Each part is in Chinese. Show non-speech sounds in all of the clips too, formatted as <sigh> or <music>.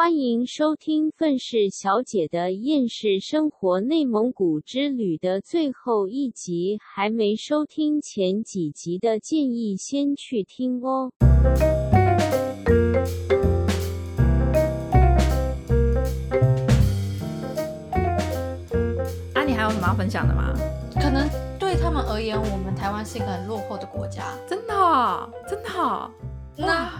欢迎收听愤世小姐的厌世生活内蒙古之旅的最后一集，还没收听前几集的建议先去听哦。啊，你还有什么要分享的吗？可能对他们而言，我们台湾是一个很落后的国家。真的哦，真的哦，那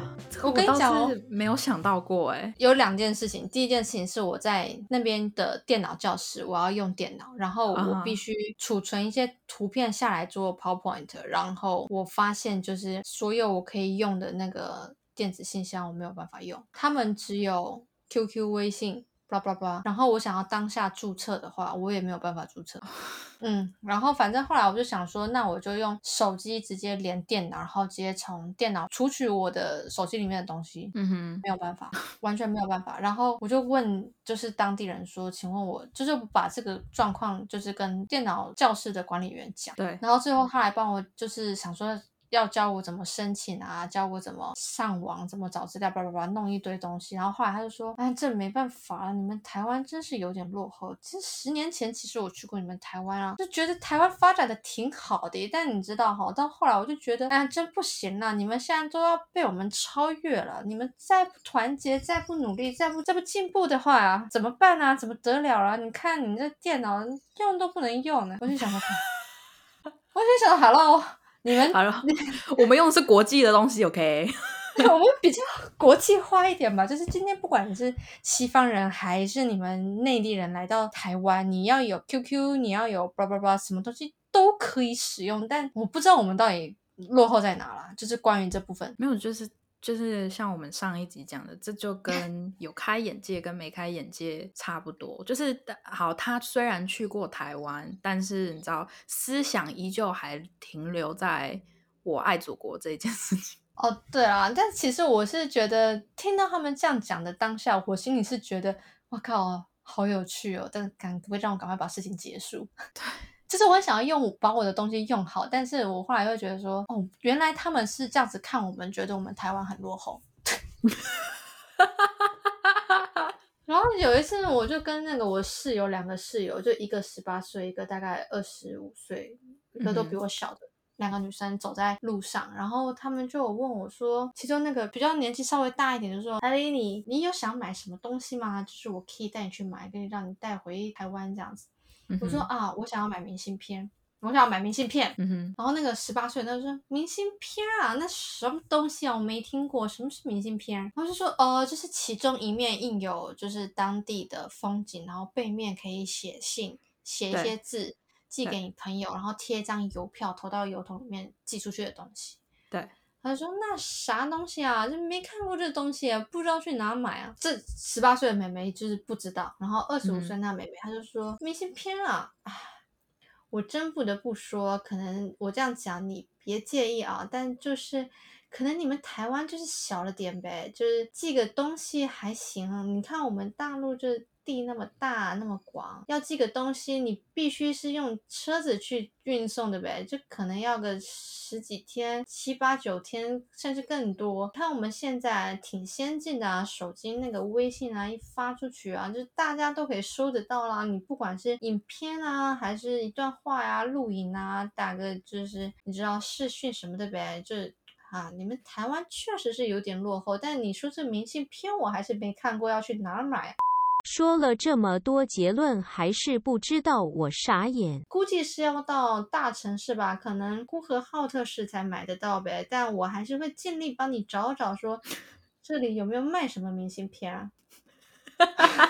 我跟你讲哦没有想到过哎。有两件事情，第一件事情是我在那边的电脑教室，我要用电脑，然后我必须储存一些图片下来做 PowerPoint，然后我发现就是所有我可以用的那个电子信箱我没有办法用，他们只有 QQ、微信。Blah blah blah，然后我想要当下注册的话，我也没有办法注册。<laughs> 嗯，然后反正后来我就想说，那我就用手机直接连电脑，然后直接从电脑除去我的手机里面的东西。嗯哼，没有办法，完全没有办法。然后我就问，就是当地人说，请问我就是把这个状况，就是跟电脑教室的管理员讲。对，然后最后他来帮我，就是想说要教我怎么申请啊，教我怎么上网，怎么找资料，叭叭叭，弄一堆东西。然后后来他就说，哎，这没办法了，你们台湾真是有点落后。其实十年前，其实我去过你们台湾啊，就觉得台湾发展的挺好的。但你知道哈，到后来我就觉得，哎，真不行了，你们现在都要被我们超越了。你们再不团结，再不努力，再不再不进步的话啊，怎么办啊？怎么得了啊？你看你这电脑用都不能用呢。我就想说，<laughs> 我就想，Hello。<laughs> 你们好了，<laughs> 我们用的是国际的东西，OK？我们比较国际化一点吧，就是今天不管你是西方人还是你们内地人来到台湾，你要有 QQ，你要有叭叭叭，什么东西都可以使用。但我不知道我们到底落后在哪啦，就是关于这部分。没有，就是就是像我们上一集讲的，这就 <laughs> 跟有开眼界跟没开眼界差不多。就是好，他虽然去过台湾，但是你知道，思想依旧还停留在我爱祖国这件事情。<laughs> 哦，对啊，但其实我是觉得听到他们这样讲的当下，我心里是觉得，我靠，好有趣哦！但赶可不可以让我赶快把事情结束？对，<laughs> 就是我很想要用把我的东西用好，但是我后来又觉得说，哦，原来他们是这样子看我们，觉得我们台湾很落后。<laughs> 然后有一次，我就跟那个我室友两个室友，就一个十八岁，一个大概二十五岁，一个都比我小的。两个女生走在路上，然后他们就有问我说，其中那个比较年纪稍微大一点，就说：“艾丽，你你有想买什么东西吗？就是我可以带你去买，可以让你带回台湾这样子。嗯、我说：“啊，我想要买明信片，我想要买明信片。”嗯哼，然后那个十八岁他就说：“明信片啊，那什么东西啊？我没听过，什么是明信片？”然后就说：“呃，就是其中一面印有就是当地的风景，然后背面可以写信，写一些字。”寄给你朋友，然后贴一张邮票投到邮筒里面寄出去的东西。对，他说那啥东西啊，就没看过这东西，不知道去哪买啊。这十八岁的妹妹就是不知道，然后二十五岁那妹妹，她就说明信片啊，唉，我真不得不说，可能我这样讲你别介意啊，但就是可能你们台湾就是小了点呗，就是寄个东西还行，你看我们大陆这。地那么大那么广，要寄个东西，你必须是用车子去运送的呗，就可能要个十几天、七八九天，甚至更多。看我们现在挺先进的啊，手机那个微信啊，一发出去啊，就大家都可以收得到啦。你不管是影片啊，还是一段话呀、啊、录影啊，打个就是你知道视讯什么的呗，就。啊，你们台湾确实是有点落后，但你说这明信片我还是没看过，要去哪儿买？说了这么多结论，还是不知道，我傻眼。估计是要到大城市吧，可能呼和浩特市才买得到呗。但我还是会尽力帮你找找，说这里有没有卖什么明信片啊？<laughs>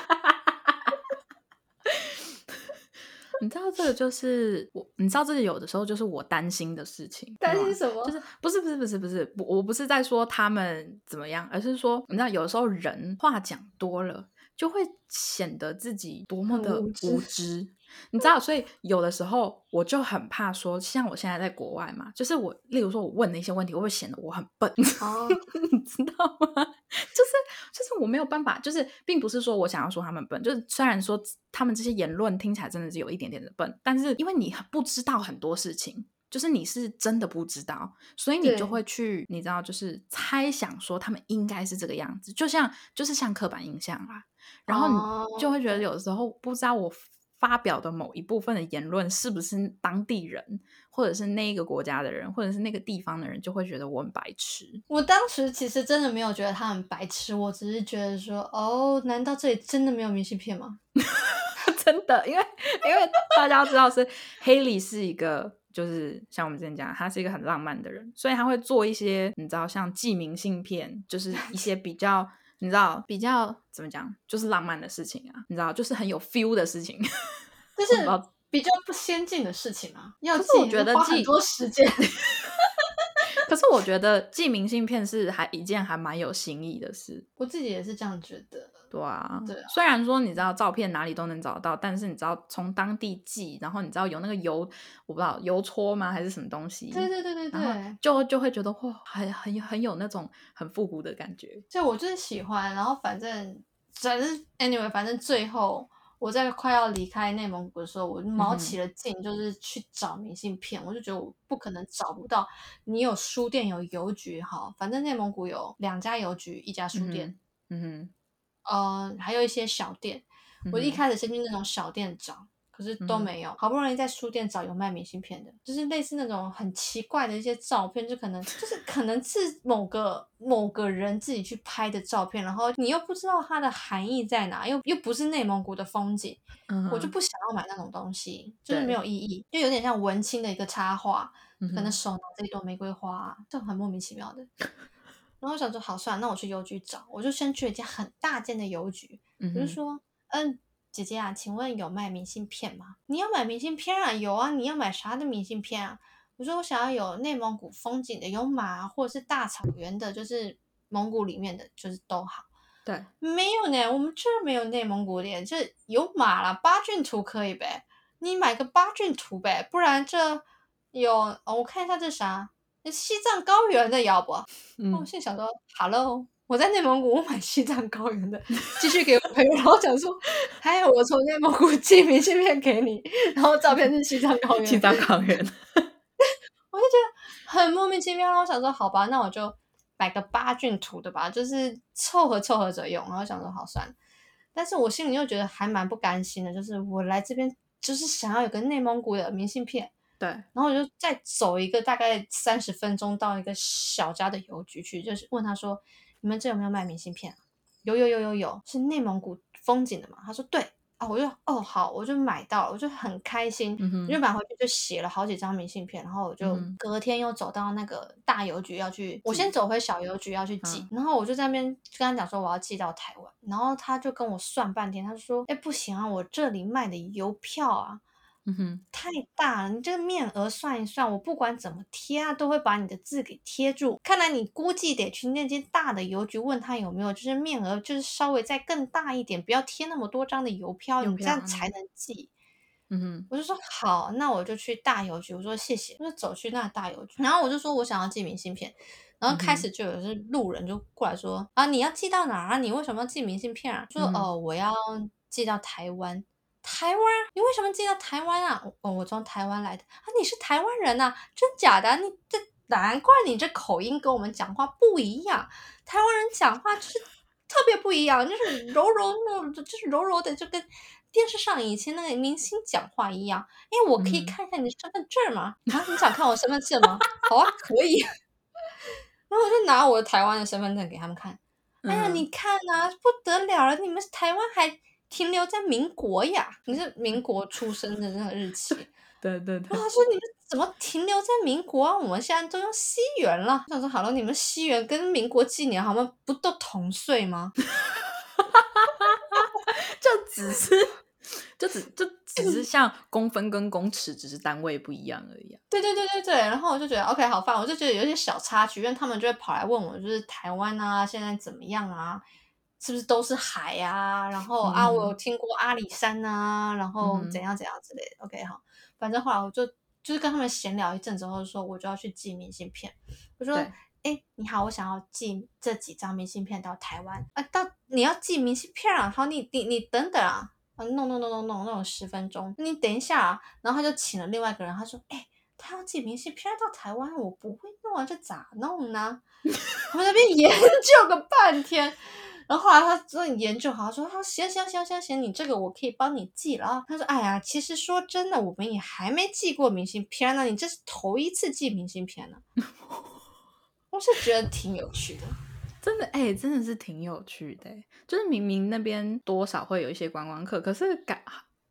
你知道这个就是我，你知道这个有的时候就是我担心的事情。担心什么？就是不是不是不是不是，我我不是在说他们怎么样，而是说你知道有的时候人话讲多了。就会显得自己多么的无知，无知你知道，所以有的时候我就很怕说，像我现在在国外嘛，就是我，例如说我问的一些问题，会显得我很笨，哦、<laughs> 你知道吗？就是就是我没有办法，就是并不是说我想要说他们笨，就是虽然说他们这些言论听起来真的是有一点点的笨，但是因为你不知道很多事情。就是你是真的不知道，所以你就会去，你知道，就是猜想说他们应该是这个样子，就像就是像刻板印象啦。然后哦你就会觉得有时候不知道我发表的某一部分的言论是不是当地人，或者是那一个国家的人，或者是那个地方的人，就会觉得我很白痴。我当时其实真的没有觉得他很白痴，我只是觉得说，哦，难道这里真的没有明信片吗？<laughs> 真的，因为因为大家要知道是 Haley 是一个，就是像我们之前讲，他是一个很浪漫的人，所以他会做一些你知道像寄明信片，就是一些比较你知道比较怎么讲，就是浪漫的事情啊，你知道就是很有 feel 的事情。<laughs> 就是比较不先进的事情啊，要可是我觉得寄花很多时间。<laughs> 可是我觉得寄明信片是还一件还蛮有新意的事。我自己也是这样觉得。对啊，对啊虽然说你知道照片哪里都能找到，但是你知道从当地寄，然后你知道有那个邮，我不知道邮戳吗还是什么东西？对对对对对，就就会觉得哇，很很很有那种很复古的感觉。就我就是喜欢，然后反正反正 anyway，反正最后我在快要离开内蒙古的时候，我就毛嗯哼起了劲，就是去找明信片。我就觉得我不可能找不到。你有书店，有邮局，哈，反正内蒙古有两家邮局，一家书店，嗯哼，呃，还有一些小店。我一开始先去那种小店找，可是都没有。好不容易在书店找有卖明信片的，就是类似那种很奇怪的一些照片，就可能就是可能是某个某个人自己去拍的照片，然后你又不知道它的含义在哪，又又不是内蒙古的风景，嗯我就不想要买那种东西，就是没有意义，就有点像文青的一个插画，可能手拿着一朵玫瑰花，就很莫名其妙的。然后我想说，好算了，那我去邮局找，我就先去了一家很大间的邮局，嗯我就说，嗯，姐姐啊，请问有卖明信片吗？你要买明信片啊？有啊，你要买啥的明信片啊？我说我想要有内蒙古风景的，有马或者是大草原的，就是蒙古里面的，就是都好。对，没有呢，我们这儿没有内蒙古的，这有马了，八骏图可以呗？你买个八骏图呗，不然这有、哦我看一下这啥，西藏高原的要不？我现在想说，Hello，我在内蒙古，我买西藏高原的，继续给我朋友，然后讲说，还有我从内蒙古寄明信片给你，然后照片是西藏高原，西藏高原。<laughs> 我就觉得很莫名其妙。然后我想说，好吧，那我就买个八骏图的吧，就是凑合凑合着用。然后想说，好算了。但是我心里又觉得还蛮不甘心的，就是我来这边就是想要有个内蒙古的明信片，对，然后我就再走一个大概三十分钟到一个小家的邮局去，就是问他说：“你们这有没有卖明信片、啊？”有有有有有，是内蒙古风景的嘛？他说对啊，我就哦好，我就买到了，我就很开心，嗯哼我就买回去就写了好几张明信片，然后我就隔天又走到那个大邮局要去，我先走回小邮局要去寄，嗯然后我就在那边跟他讲说我要寄到台湾，然后他就跟我算半天，他就说哎不行啊，我这里卖的邮票啊。嗯哼，太大了，你这个面额算一算，我不管怎么贴啊，都会把你的字给贴住。看来你估计得去那间大的邮局问他有没有，就是面额就是稍微再更大一点，不要贴那么多张的邮票，邮你这样才能寄。嗯哼，我就说好，那我就去大邮局。我说谢谢，我就走去那大邮局，然后我就说我想要寄明信片，然后开嗯始就有是路人就过来说、啊，你要寄到哪儿啊？你为什么要寄明信片啊？说、嗯哼哦，我要寄到台湾。台湾？你为什么寄到台湾啊？哦，我从台湾来的啊！你是台湾人呐、真假的？你这难怪你这口音跟我们讲话不一样。台湾人讲话就是特别不一样，就是柔柔那，就是柔柔的，就跟电视上以前那个明星讲话一样。哎，我可以嗯看一下你的身份证吗？<laughs> 啊，你想看我身份证吗？好啊，可以。<laughs> 然后我就拿我的台湾的身份证给他们看。哎呀，嗯你看呐、不得了了！你们台湾还停留在民国呀？你是民国出生的那个日期。<laughs> 对对对然后，他说你们怎么停留在民国啊？我们现在都用西元了。我想说好了，你们西元跟民国纪年好像不都同岁吗？<laughs> 就只是，就只就只是 <laughs> 像公分跟公尺只是单位不一样而已啊。对对对对对，然后我就觉得 OK 好烦，我就觉得有一些小插曲，因为他们就会跑来问我，就是台湾啊现在怎么样啊，是不是都是海啊？然后啊，嗯我有听过阿里山啊，然后嗯怎样怎样之类的。OK 好，反正后来我就就是跟他们闲聊一阵之后，说我就要去寄明信片，我说。对哎，你好，我想要寄这几张明信片到台湾啊，到你要寄明信片啊？好，你你你等等啊，啊弄弄弄弄弄弄了十分钟，你等一下啊，然后他就请了另外一个人，他说，哎，他要寄明信片到台湾，我不会弄啊，这咋弄呢？我那边 <laughs> 研究个半天。然后后来他真的研究好，他说：“他说行行行行行，你这个我可以帮你寄了啊。”他说：“哎呀，其实说真的，我们也还没寄过明信片呢，你这是头一次寄明信片呢。<laughs> ”我是觉得挺有趣的，<laughs> 真的哎，真的是挺有趣的。就是明明那边多少会有一些观光客，可是感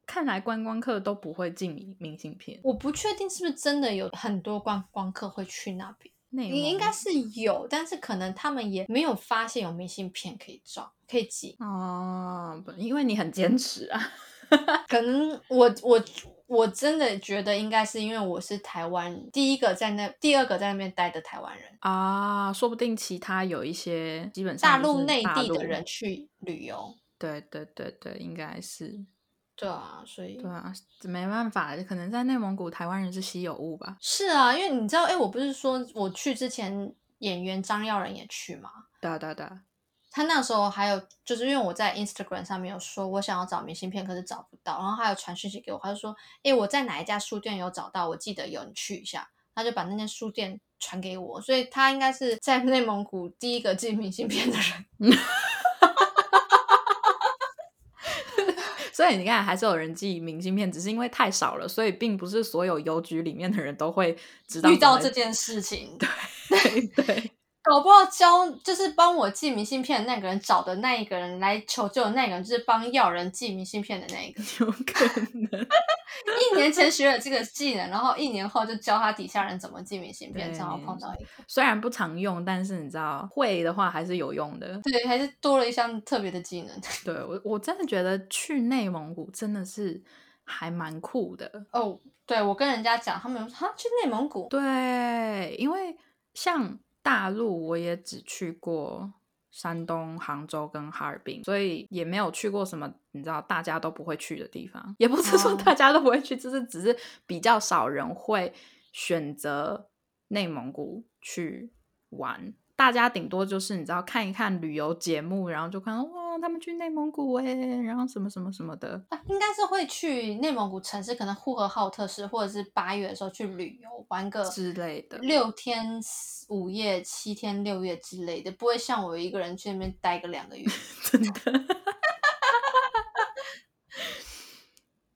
看来观光客都不会寄明明信片。我不确定是不是真的有很多观光客会去那边。你应该是有，但是可能他们也没有发现有明信片可以照，可以寄哦。不，因为你很坚持啊。<laughs> 可能我我我真的觉得应该是因为我是台湾第一个在那，第二个在那边待的台湾人啊。说不定其他有一些基本上大陆内地的人去旅游。对对对对，应该是。对啊，所以对啊，没办法，可能在内蒙古台湾人是稀有物吧。是啊，因为你知道，哎，我不是说我去之前，演员张耀仁也去嘛？对对对，他那时候还有，就是因为我在 Instagram 上面有说我想要找明信片，可是找不到，然后还有传讯息给我，他就说，哎，我在哪一家书店有找到，我记得有，你去一下，他就把那间书店传给我，所以他应该是在内蒙古第一个寄明信片的人。<laughs> 所以你看，还是有人寄明信片，只是因为太少了，所以并不是所有邮局里面的人都会知道遇到这件事情。对 <laughs> 对对。搞不好教就是帮我寄明信片的那个人找的那一个人来求救的那个人，就是帮要人寄明信片的那一个。有可能 <laughs> 一年前学了这个技能，然后一年后就教他底下人怎么寄明信片，正好碰到一个。虽然不常用，但是你知道会的话还是有用的。对，还是多了一项特别的技能。<laughs> 对我我真的觉得去内蒙古真的是还蛮酷的哦。对我跟人家讲，他们说去内蒙古。对，因为像。大陆我也只去过山东杭州跟哈尔滨，所以也没有去过什么你知道大家都不会去的地方。也不是说大家都不会去，就是只是比较少人会选择内蒙古去玩。大家顶多就是你知道看一看旅游节目，然后就看哇，他们去内蒙古哎，然后什么什么什么的。啊应该是会去内蒙古城市，可能呼和浩特市，或者是八月的时候去旅游玩个之类的，六天五夜、七天六夜之类的，不会像我一个人去那边待个两个月。<laughs> 真的，<laughs>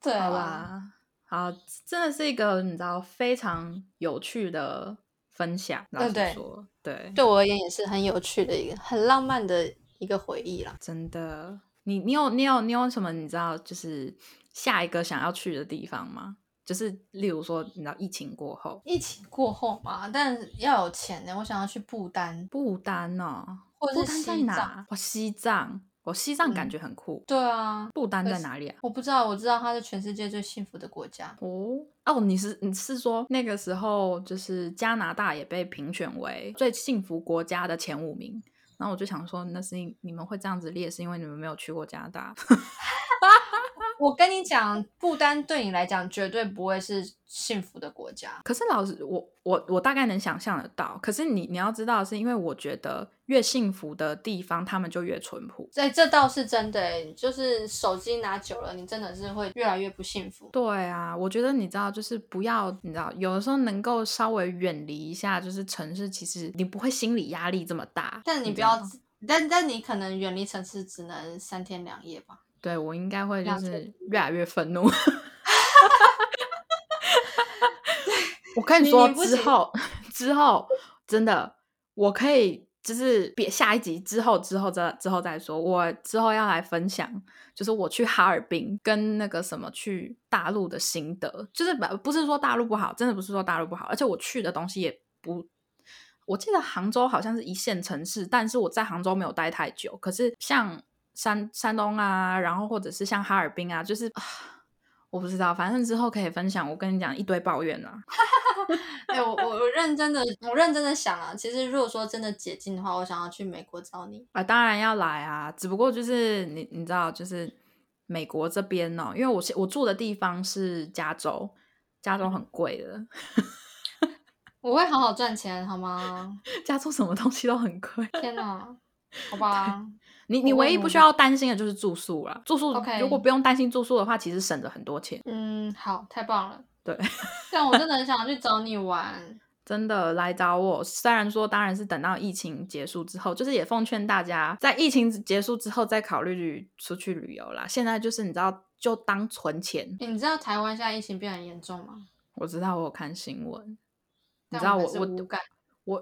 对啊，好，真的是一个你知道非常有趣的。分享，对对对，对我而言也是很有趣的一个、很浪漫的一个回忆啦。真的，你你有你有你有什么你知道就是下一个想要去的地方吗？就是例如说，你知道疫情过后，疫情过后嘛，但要有钱呢。我想要去不丹，不丹哦，或者是西藏，哦，西藏。我西藏感觉很酷，对啊，不丹在哪里啊？我不知道，我知道它是全世界最幸福的国家。哦哦，你是你是说那个时候就是加拿大也被评选为最幸福国家的前五名？然后我就想说，那是你们会这样子列，是因为你们没有去过加拿大。<laughs> 我跟你讲，不丹对你来讲绝对不会是幸福的国家。可是老师，我我我大概能想象得到。可是你你要知道，是因为我觉得越幸福的地方，他们就越淳朴。对，这倒是真的。就是手机拿久了，你真的是会越来越不幸福。对啊，我觉得你知道，就是不要你知道，有的时候能够稍微远离一下，就是城市，其实你不会心理压力这么大。但你不要，但但你可能远离城市只能三天两夜吧。对我应该会就是越来越愤怒。我跟你说之后之后真的我可以就是别下一集之后之后再之后再说。我之后要来分享，就是我去哈尔滨跟那个什么去大陆的心得，就是不不是说大陆不好，真的不是说大陆不好，而且我去的东西也不，我记得杭州好像是一线城市，但是我在杭州没有待太久，可是像。山山东啊，然后或者是像哈尔滨啊，就是我不知道，反正之后可以分享。我跟你讲一堆抱怨啊！<laughs> 哎，我我我认真的，我认真的想啊，其实如果说真的解禁的话，我想要去美国找你啊，当然要来啊。只不过就是你你知道，就是美国这边呢，因为我我住的地方是加州，加州很贵的。<laughs> 我会好好赚钱，好吗？<laughs> 加州什么东西都很贵。天哪，好吧。你你唯一不需要担心的就是住宿了，住宿如果不用担心住宿的话，其实省了很多钱。嗯，好，太棒了。对，<laughs> 但我真的很想去找你玩。真的来找我。虽然说，当然是等到疫情结束之后，就是也奉劝大家，在疫情结束之后再考虑出去旅游啦。现在就是你知道，就当存钱。你知道台湾现在疫情变很严重吗？我知道，我有看新闻。你知道我道我我。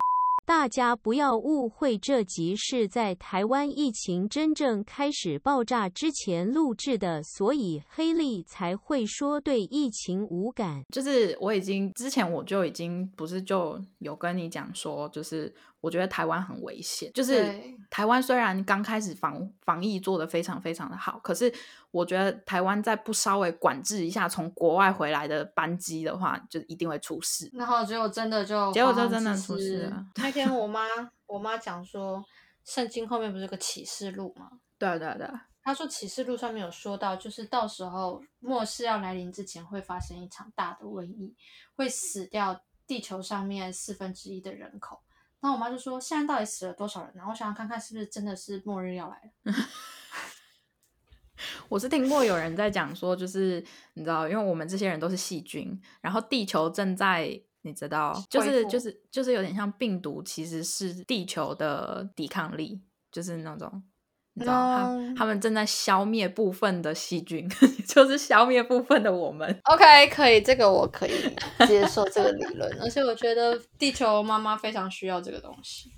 大家不要误会，这集是在台湾疫情真正开始爆炸之前录制的，所以黑莉才会说对疫情无感。就是我已经之前我就已经不是就有跟你讲说，就是我觉得台湾很危险。就是台湾虽然刚开始防防疫做得非常非常的好，可是我觉得台湾再不稍微管制一下从国外回来的班机的话，就一定会出事。然后结果真的就结果就真的出事了那天我妈 <laughs> 我妈讲说，圣经后面不是有个启示录吗？对啊对啊对他，说启示录上面有说到，就是到时候末世要来临之前会发生一场大的瘟疫，会死掉地球上面四分之一的人口。然后我妈就说，现在到底死了多少人呢？我想想看看是不是真的是末日要来了。<laughs> 我是听过有人在讲说，就是你知道，因为我们这些人都是细菌，然后地球正在。你知道，就是就是就是有点像病毒，其实是地球的抵抗力，就是那种你知道，他嗯他们正在消灭部分的细菌，<laughs> 就是消灭部分的我们。OK，可以，这个我可以接受这个理论，而且我觉得地球妈妈非常需要这个东西。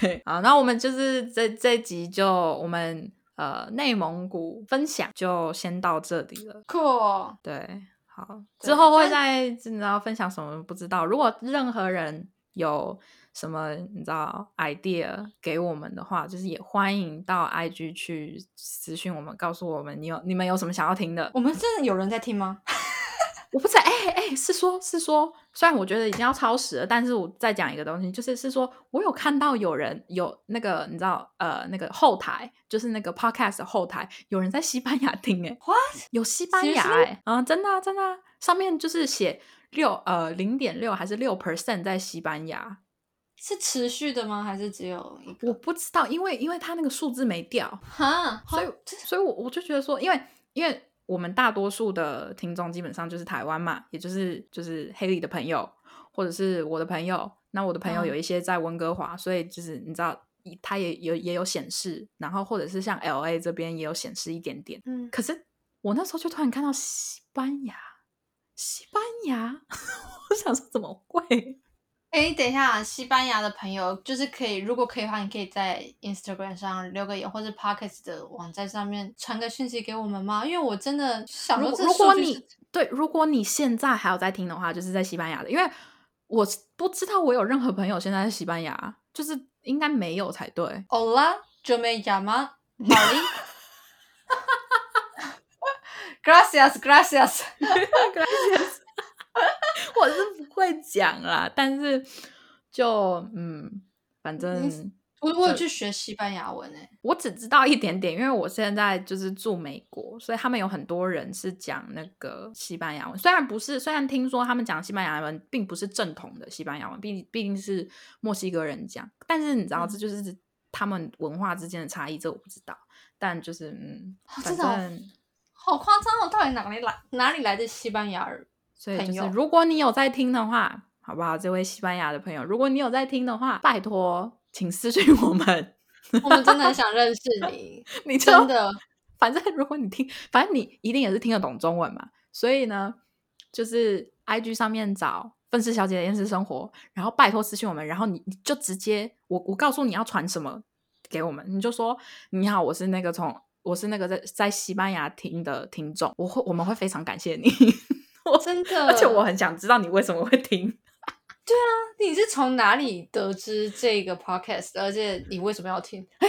对，好，那我们就是这这集就我们呃内蒙古分享就先到这里了。Cool，，对，好，之后会但再你知道分享什么不知道。如果任何人有什么你知道 idea 给我们的话，就是也欢迎到 IG 去私讯我们，告诉我们你有你们有什么想要听的。我们真的有人在听吗？<laughs> 我不知道，哎、哎、是说，是说，虽然我觉得已经要超时了，但是我再讲一个东西，就是是说我有看到有人有那个你知道呃那个后台，就是那个 podcast 的后台有人在西班牙听、哎 What？有西班牙？哎，啊、真的啊、真的啊、上面就是写六呃零点六还是六 percent 在西班牙，是持续的吗？还是只有一个我？不知道，因为因为他那个数字没掉，哈，所以好所以我我就觉得说，因为因为我们大多数的听众基本上就是台湾嘛，也就是就是黑里的朋友，或者是我的朋友。那我的朋友嗯有一些在温哥华，所以就是你知道，他也有也有显示，然后或者是像 L A 这边也有显示一点点。嗯，可是我那时候就突然看到西班牙，西班牙，<laughs> 我想说怎么会？哎，等一下，西班牙的朋友就是可以，如果可以的话，你可以在 Instagram 上留个言，或者 Pockets 的网站上面传个讯息给我们吗？因为我真的想如果你对，如果你现在还有在听的话，就是在西班牙的，因为我不知道我有任何朋友现在在西班牙，就是应该没有才对。Hola, me llamo Molly. <laughs> <laughs> <laughs> 我是不会讲啦，但是就嗯，反正我我有去学西班牙文诶，我只知道一点点，因为我现在就是住美国，所以他们有很多人是讲那个西班牙文。虽然不是，虽然听说他们讲西班牙文并不是正统的西班牙文，毕毕竟是墨西哥人讲，但是你知道，嗯这就是他们文化之间的差异，这我不知道。但就是嗯，反正好夸张哦！到底哪里来哪里来的西班牙人？所以就是，如果你有在听的话，好不好？这位西班牙的朋友，如果你有在听的话，拜托，请私信我们。<laughs> 我们真的很想认识 <laughs> 你，你真的。反正如果你听，反正你一定也是听得懂中文嘛。所以呢，就是 I G 上面找愤世小姐的厌世生活，然后拜托私信我们，然后你你就直接我我告诉你要传什么给我们，你就说你好，我是那个从我是那个在在西班牙听的听众，我会我们会非常感谢你。我真的，而且我很想知道你为什么会听。你是从哪里得知这个 podcast？而且你为什么要听？哎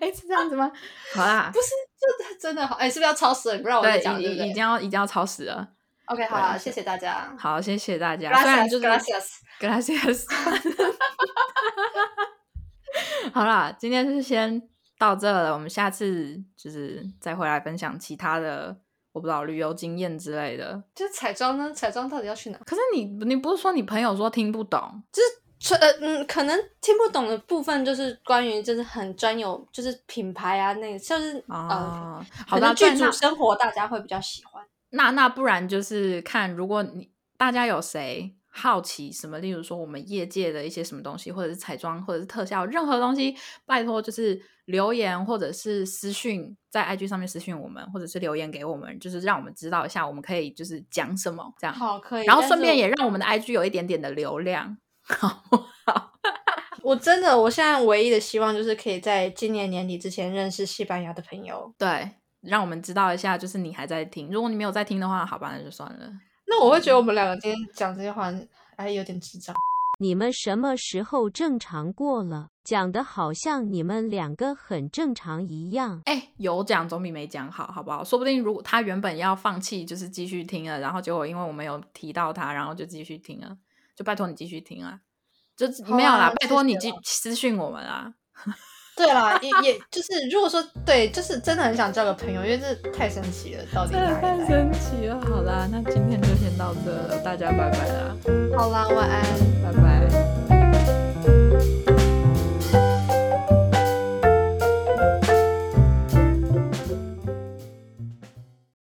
哎，是这样子吗？好啦，不是，真的真的好，哎，是不是要超时了？你不让我再对，讲，对不对一一定要一定要超时了。？OK，好啦，对谢谢大家。好，谢谢大家。虽然就是 gracias。gracias。<laughs> 好啦，今天是先到这了，我们下次就是再回来分享其他的，我不知道旅游经验之类的。就是彩妆呢？彩妆到底要去哪？可是你你不是说你朋友说听不懂？就是呃嗯，可能听不懂的部分就是关于就是很专有，就是品牌啊，那个就是、呃，哦，好的，可能剧对那组生活大家会比较喜欢。那那不然就是看，如果你大家有谁好奇什么，例如说我们业界的一些什么东西，或者是彩妆，或者是特效，任何东西，拜托就是留言或者是私讯在 IG 上面私讯我们，或者是留言给我们，就是让我们知道一下，我们可以就是讲什么这样。好，可以。然后顺便也让我们的 IG 有一点点的流量，好不好？<laughs> 我真的，我现在唯一的希望就是可以在今年年底之前认识西班牙的朋友。对，让我们知道一下，就是你还在听。如果你没有在听的话，好吧，那就算了。那我会觉得我们两个今天讲这些话，哎，有点智障。你们什么时候正常过了？讲的好像你们两个很正常一样。哎，有讲总比没讲好，好不好？说不定如果他原本要放弃，就是继续听了，然后结果因为我们有提到他，然后就继续听了，就拜托你继续听啊！就没有啦，啊拜托你继私讯我们啊！对啦，也也就是如果说对，就是真的很想交个朋友，因为这太神奇了，到底真的太？神奇了。好啦，那今天就先到这了，大家拜拜啦，好啦，晚安。拜拜。